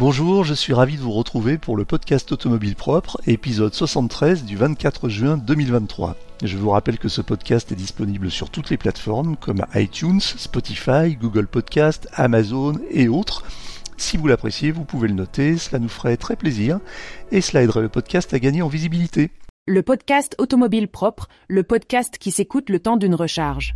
Bonjour, je suis ravi de vous retrouver pour le podcast Automobile Propre, épisode 73 du 24 juin 2023. Je vous rappelle que ce podcast est disponible sur toutes les plateformes comme iTunes, Spotify, Google Podcast, Amazon et autres. Si vous l'appréciez, vous pouvez le noter, cela nous ferait très plaisir et cela aiderait le podcast à gagner en visibilité. Le podcast Automobile Propre, le podcast qui s'écoute le temps d'une recharge.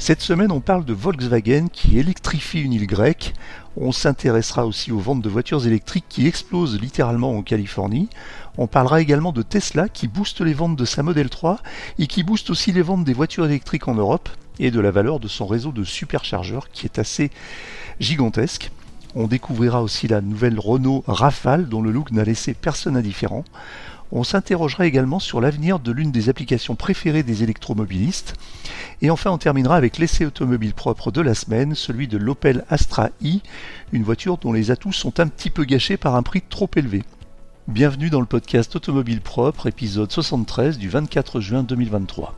Cette semaine, on parle de Volkswagen qui électrifie une île grecque. On s'intéressera aussi aux ventes de voitures électriques qui explosent littéralement en Californie. On parlera également de Tesla qui booste les ventes de sa Model 3 et qui booste aussi les ventes des voitures électriques en Europe et de la valeur de son réseau de superchargeurs qui est assez gigantesque. On découvrira aussi la nouvelle Renault Rafale dont le look n'a laissé personne indifférent. On s'interrogera également sur l'avenir de l'une des applications préférées des électromobilistes. Et enfin, on terminera avec l'essai automobile propre de la semaine, celui de l'Opel Astra i, une voiture dont les atouts sont un petit peu gâchés par un prix trop élevé. Bienvenue dans le podcast Automobile propre, épisode 73 du 24 juin 2023.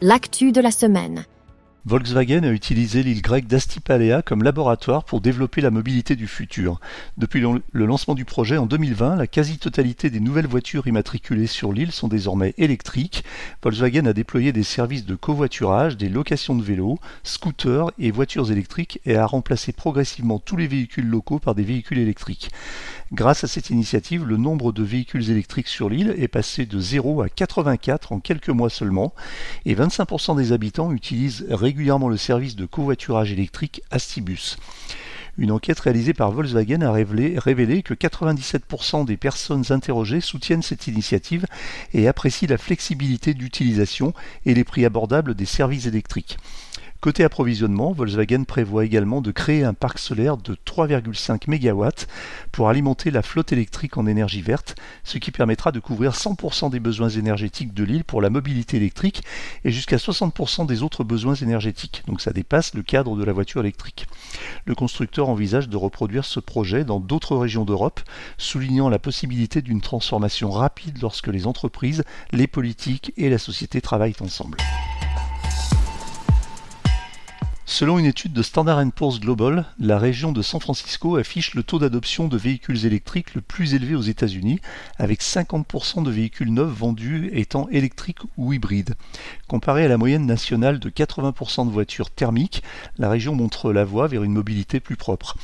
L'actu de la semaine. Volkswagen a utilisé l'île grecque d'Astipalea comme laboratoire pour développer la mobilité du futur. Depuis le lancement du projet en 2020, la quasi-totalité des nouvelles voitures immatriculées sur l'île sont désormais électriques. Volkswagen a déployé des services de covoiturage, des locations de vélos, scooters et voitures électriques et a remplacé progressivement tous les véhicules locaux par des véhicules électriques. Grâce à cette initiative, le nombre de véhicules électriques sur l'île est passé de 0 à 84 en quelques mois seulement et 25% des habitants utilisent régulièrement le service de covoiturage électrique Astibus. Une enquête réalisée par Volkswagen a révélé, que 97% des personnes interrogées soutiennent cette initiative et apprécient la flexibilité d'utilisation et les prix abordables des services électriques. Côté approvisionnement, Volkswagen prévoit également de créer un parc solaire de 3,5 MW pour alimenter la flotte électrique en énergie verte, ce qui permettra de couvrir 100% des besoins énergétiques de l'île pour la mobilité électrique et jusqu'à 60% des autres besoins énergétiques. Donc ça dépasse le cadre de la voiture électrique. Le constructeur envisage de reproduire ce projet dans d'autres régions d'Europe, soulignant la possibilité d'une transformation rapide lorsque les entreprises, les politiques et la société travaillent ensemble. Selon une étude de Standard Poor's Global, la région de San Francisco affiche le taux d'adoption de véhicules électriques le plus élevé aux États-Unis, avec 50% de véhicules neufs vendus étant électriques ou hybrides. Comparé à la moyenne nationale de 80% de voitures thermiques, la région montre la voie vers une mobilité plus propre.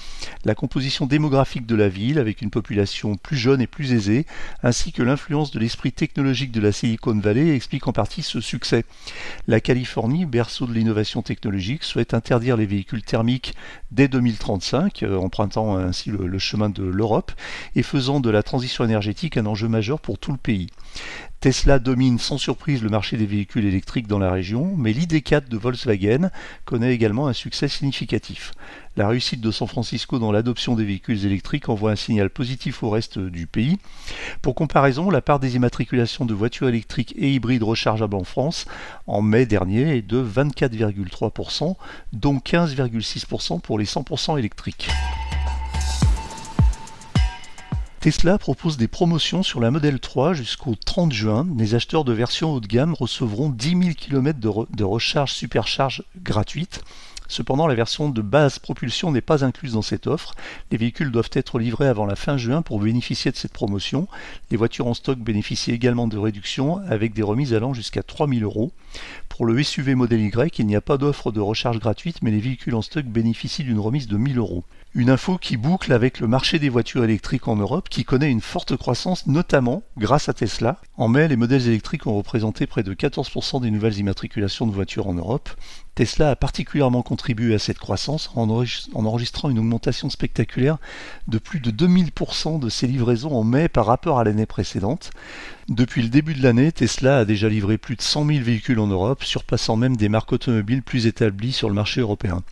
La composition démographique de la ville, avec une population plus jeune et plus aisée, ainsi que l'influence de l'esprit technologique de la Silicon Valley explique en partie ce succès. La Californie, berceau de l'innovation technologique, souhaite interdire les véhicules thermiques dès 2035, euh, empruntant ainsi le, chemin de l'Europe et faisant de la transition énergétique un enjeu majeur pour tout le pays. Tesla domine sans surprise le marché des véhicules électriques dans la région, mais l'ID4 de Volkswagen connaît également un succès significatif. La réussite de San Francisco dans l'adoption des véhicules électriques envoie un signal positif au reste du pays. Pour comparaison, la part des immatriculations de voitures électriques et hybrides rechargeables en France en mai dernier est de 24,3%, dont 15,6% pour les 100% électriques. Tesla propose des promotions sur la Model 3 jusqu'au 30 juin. Les acheteurs de versions haut de gamme recevront 10 000 km de, de recharge supercharge gratuite. Cependant, la version de base propulsion n'est pas incluse dans cette offre. Les véhicules doivent être livrés avant la fin juin pour bénéficier de cette promotion. Les voitures en stock bénéficient également de réductions avec des remises allant jusqu'à 3000 euros. Pour le SUV modèle Y, il n'y a pas d'offre de recharge gratuite, mais les véhicules en stock bénéficient d'une remise de 1000 euros. Une info qui boucle avec le marché des voitures électriques en Europe qui connaît une forte croissance notamment grâce à Tesla. En mai, les modèles électriques ont représenté près de 14% des nouvelles immatriculations de voitures en Europe. Tesla a particulièrement contribué à cette croissance en enregistrant une augmentation spectaculaire de plus de 2000% de ses livraisons en mai par rapport à l'année précédente. Depuis le début de l'année, Tesla a déjà livré plus de 100 000 véhicules en Europe, surpassant même des marques automobiles plus établies sur le marché européen.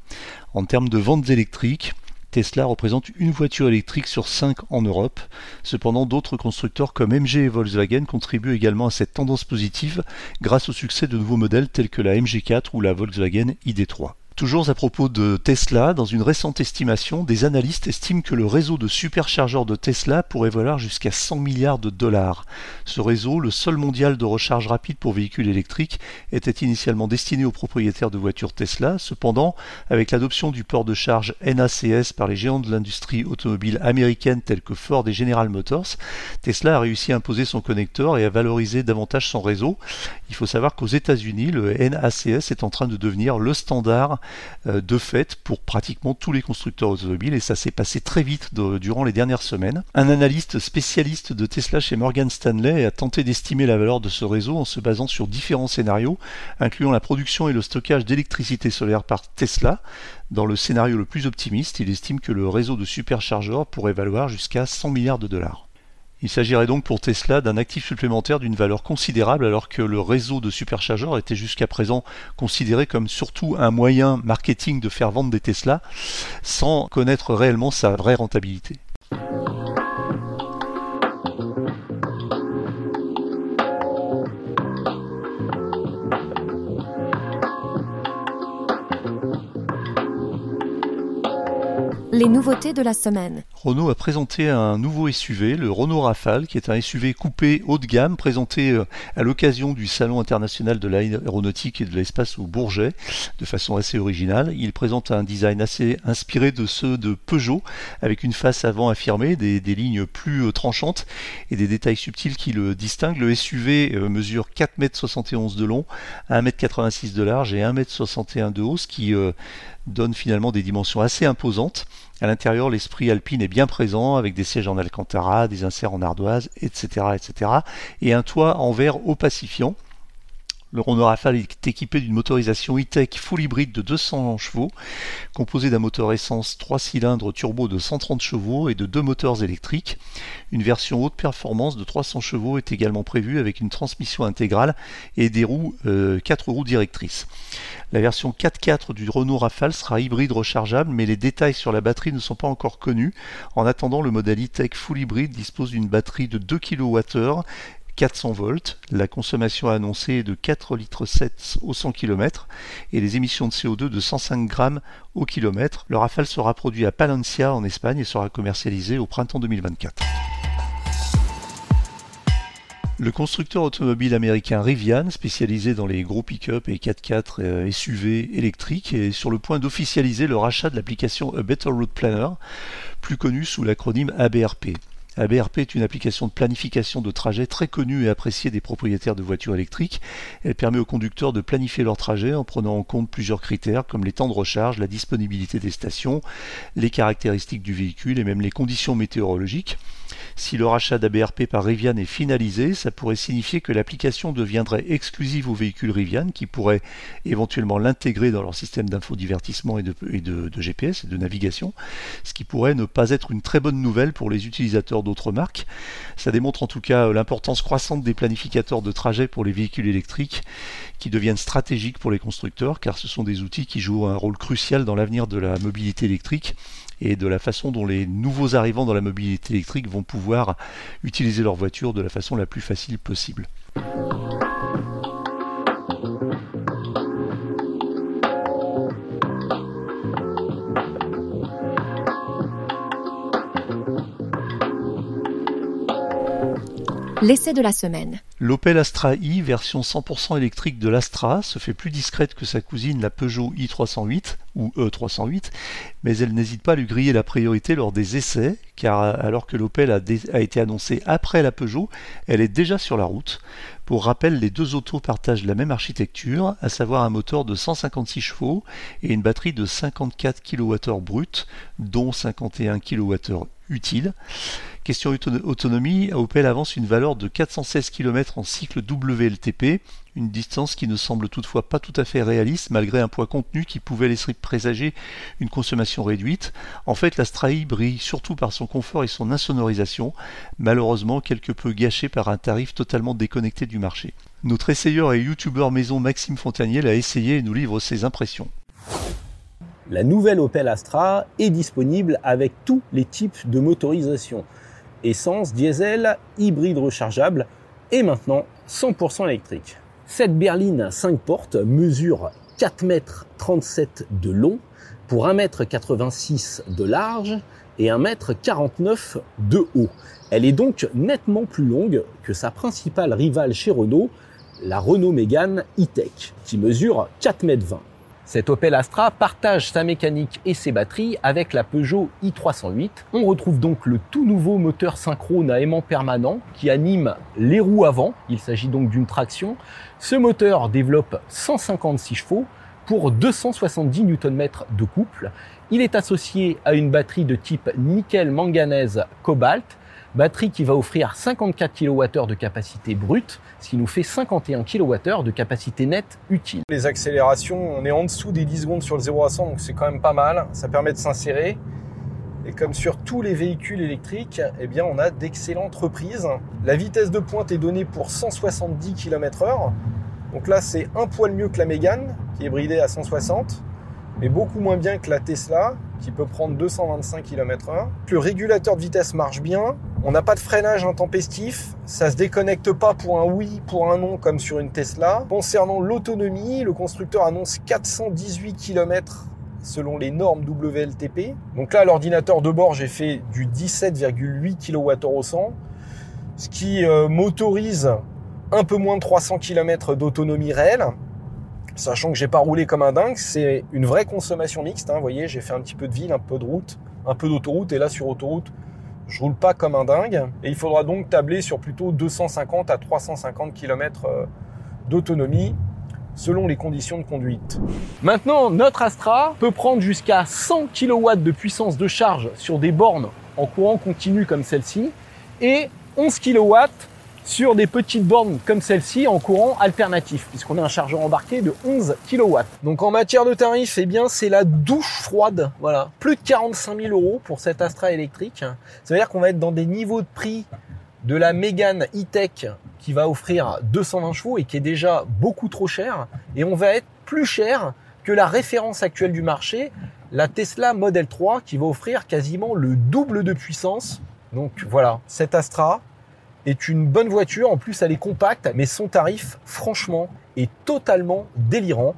En termes de ventes électriques, Tesla représente une voiture électrique sur cinq en Europe. Cependant, d'autres constructeurs comme MG et Volkswagen contribuent également à cette tendance positive grâce au succès de nouveaux modèles tels que la MG4 ou la Volkswagen ID3. Toujours à propos de Tesla, dans une récente estimation, des analystes estiment que le réseau de superchargeurs de Tesla pourrait valoir jusqu'à 100 milliards de dollars. Ce réseau, le seul mondial de recharge rapide pour véhicules électriques, était initialement destiné aux propriétaires de voitures Tesla. Cependant, avec l'adoption du port de charge NACS par les géants de l'industrie automobile américaine tels que Ford et General Motors, Tesla a réussi à imposer son connecteur et à valoriser davantage son réseau. Il faut savoir qu'aux États-Unis, le NACS est en train de devenir le standard de fait pour pratiquement tous les constructeurs automobiles et ça s'est passé très vite durant les dernières semaines. Un analyste spécialiste de Tesla chez Morgan Stanley a tenté d'estimer la valeur de ce réseau en se basant sur différents scénarios, incluant la production et le stockage d'électricité solaire par Tesla. Dans le scénario le plus optimiste, il estime que le réseau de superchargeurs pourrait valoir jusqu'à 100 milliards de dollars. Il s'agirait donc pour Tesla d'un actif supplémentaire d'une valeur considérable alors que le réseau de superchargeurs était jusqu'à présent considéré comme surtout un moyen marketing de faire vendre des Tesla sans connaître réellement sa vraie rentabilité. Les nouveautés de la semaine. Renault a présenté un nouveau SUV, le Renault Rafale, qui est un SUV coupé haut de gamme, présenté euh, à l'occasion du Salon international de l'aéronautique et de l'espace au Bourget, de façon assez originale. Il présente un design assez inspiré de ceux de Peugeot, avec une face avant affirmée, des, lignes plus euh, tranchantes et des détails subtils qui le distinguent. Le SUV euh, mesure 4,71 m de long, 1,86 m de large et 1,61 m de haut, ce qui donne finalement des dimensions assez imposantes. À l'intérieur, l'esprit alpine est bien présent avec des sièges en alcantara, des inserts en ardoise, etc., etc. et un toit en verre opacifiant. Le Renault Rafale est équipé d'une motorisation e-tech full hybride de 200 chevaux, composée d'un moteur essence 3 cylindres turbo de 130 chevaux et de deux moteurs électriques. Une version haute performance de 300 chevaux est également prévue avec une transmission intégrale et des roues 4 euh, roues directrices. La version 4x4 du Renault Rafale sera hybride rechargeable, mais les détails sur la batterie ne sont pas encore connus. En attendant, le modèle e-tech full hybride dispose d'une batterie de 2 kWh 400 volts. La consommation annoncée est de 4 litres 7 au 100 km et les émissions de CO2 de 105 grammes au kilomètre. Le Rafale sera produit à Palencia en Espagne et sera commercialisé au printemps 2024. Le constructeur automobile américain Rivian, spécialisé dans les gros pick-up et 4x4 euh, SUV électriques, est sur le point d'officialiser le rachat de l'application A Better Route Planner, plus connue sous l'acronyme ABRP. ABRP est une application de planification de trajet très connue et appréciée des propriétaires de voitures électriques. Elle permet aux conducteurs de planifier leur trajet en prenant en compte plusieurs critères comme les temps de recharge, la disponibilité des stations, les caractéristiques du véhicule et même les conditions météorologiques. Si le rachat d'ABRP par Rivian est finalisé, ça pourrait signifier que l'application deviendrait exclusive aux véhicules Rivian qui pourraient éventuellement l'intégrer dans leur système d'infodivertissement et, de, de, GPS et de navigation, ce qui pourrait ne pas être une très bonne nouvelle pour les utilisateurs d'autres marques. Ça démontre en tout cas l'importance croissante des planificateurs de trajet pour les véhicules électriques qui deviennent stratégiques pour les constructeurs car ce sont des outils qui jouent un rôle crucial dans l'avenir de la mobilité électrique et de la façon dont les nouveaux arrivants dans la mobilité électrique vont pouvoir utiliser leur voiture de la façon la plus facile possible. L'essai de la semaine. L'Opel Astra i, version 100% électrique de l'Astra, se fait plus discrète que sa cousine la Peugeot i308 ou E308, mais elle n'hésite pas à lui griller la priorité lors des essais, car alors que l'Opel a, été annoncée après la Peugeot, elle est déjà sur la route. Pour rappel, les deux autos partagent la même architecture, à savoir un moteur de 156 chevaux et une batterie de 54 kWh brut, dont 51 kWh utile. Question autonomie, Opel avance une valeur de 416 km en cycle WLTP, une distance qui ne semble toutefois pas tout à fait réaliste malgré un poids contenu qui pouvait laisser présager une consommation réduite. En fait, la Strai brille surtout par son confort et son insonorisation, malheureusement quelque peu gâché par un tarif totalement déconnecté du marché. Notre essayeur et youtubeur maison Maxime Fontanier l'a essayé et nous livre ses impressions. La nouvelle Opel Astra est disponible avec tous les types de motorisation essence, diesel, hybride rechargeable et maintenant 100% électrique. Cette berline 5 portes mesure 4 mètres 37 de long pour 1 mètre 86 de large et 1 mètre 49 de haut. Elle est donc nettement plus longue que sa principale rivale chez Renault, la Renault Mégane E-Tech, qui mesure 4 mètres 20. Cette Opel Astra partage sa mécanique et ses batteries avec la Peugeot i308. On retrouve donc le tout nouveau moteur synchrone à aimant permanent qui anime les roues avant. Il s'agit donc d'une traction. Ce moteur développe 156 chevaux pour 270 Nm de couple. Il est associé à une batterie de type nickel manganèse cobalt Batterie qui va offrir 54 kWh de capacité brute, ce qui nous fait 51 kWh de capacité nette utile. Les accélérations, on est en dessous des 10 secondes sur le 0 à 100, donc c'est quand même pas mal. Ça permet de s'insérer. Et comme sur tous les véhicules électriques, eh bien, on a d'excellentes reprises. La vitesse de pointe est donnée pour 170 km h Donc là, c'est un poil mieux que la Mégane, qui est bridée à 160 mais beaucoup moins bien que la Tesla, qui peut prendre 225 km/h. Le régulateur de vitesse marche bien, on n'a pas de freinage intempestif, ça se déconnecte pas pour un oui, pour un non comme sur une Tesla. Concernant l'autonomie, le constructeur annonce 418 km selon les normes WLTP. Donc là, l'ordinateur de bord, j'ai fait du 17,8 kWh au 100, ce qui euh, m'autorise un peu moins de 300 km d'autonomie réelle sachant que j'ai pas roulé comme un dingue, c'est une vraie consommation mixte. Hein, vous voyez, j'ai fait un petit peu de ville, un peu de route, un peu d'autoroute, et là sur autoroute, je roule pas comme un dingue. Et il faudra donc tabler sur plutôt 250 à 350 km euh, d'autonomie selon les conditions de conduite. Maintenant, notre Astra peut prendre jusqu'à 100 kW de puissance de charge sur des bornes en courant continu comme celle-ci et 11 kW sur des petites bornes comme celle-ci en courant alternatif, puisqu'on a un chargeur embarqué de 11 kW. Donc en matière de tarifs, eh bien c'est la douche froide. Voilà, plus de 45 000 euros pour cette Astra électrique. Ça veut dire qu'on va être dans des niveaux de prix de la Mégane E-Tech qui va offrir 220 chevaux et qui est déjà beaucoup trop cher. Et on va être plus cher que la référence actuelle du marché, la Tesla Model 3 qui va offrir quasiment le double de puissance. Donc voilà, cette Astra, est une bonne voiture. En plus, elle est compacte, mais son tarif, franchement, est totalement délirant.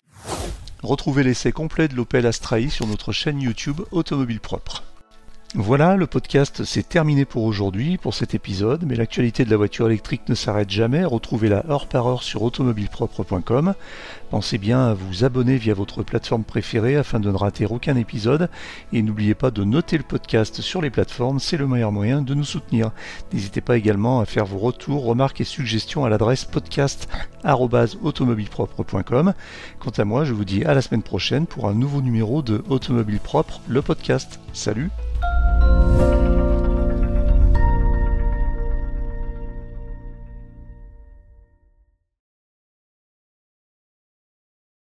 Retrouvez l'essai complet de l'Opel Astra sur notre chaîne YouTube Automobile Propre. Voilà, le podcast c'est terminé pour aujourd'hui, pour cet épisode, mais l'actualité de la voiture électrique ne s'arrête jamais. Retrouvez-la heure par heure sur automobilepropre.com. Pensez bien à vous abonner via votre plateforme préférée afin de ne rater aucun épisode. Et n'oubliez pas de noter le podcast sur les plateformes, c'est le meilleur moyen de nous soutenir. N'hésitez pas également à faire vos retours, remarques et suggestions à l'adresse podcast.automobilepropre.com. Quant à moi, je vous dis à la semaine prochaine pour un nouveau numéro de Automobile Propre, le podcast. Salut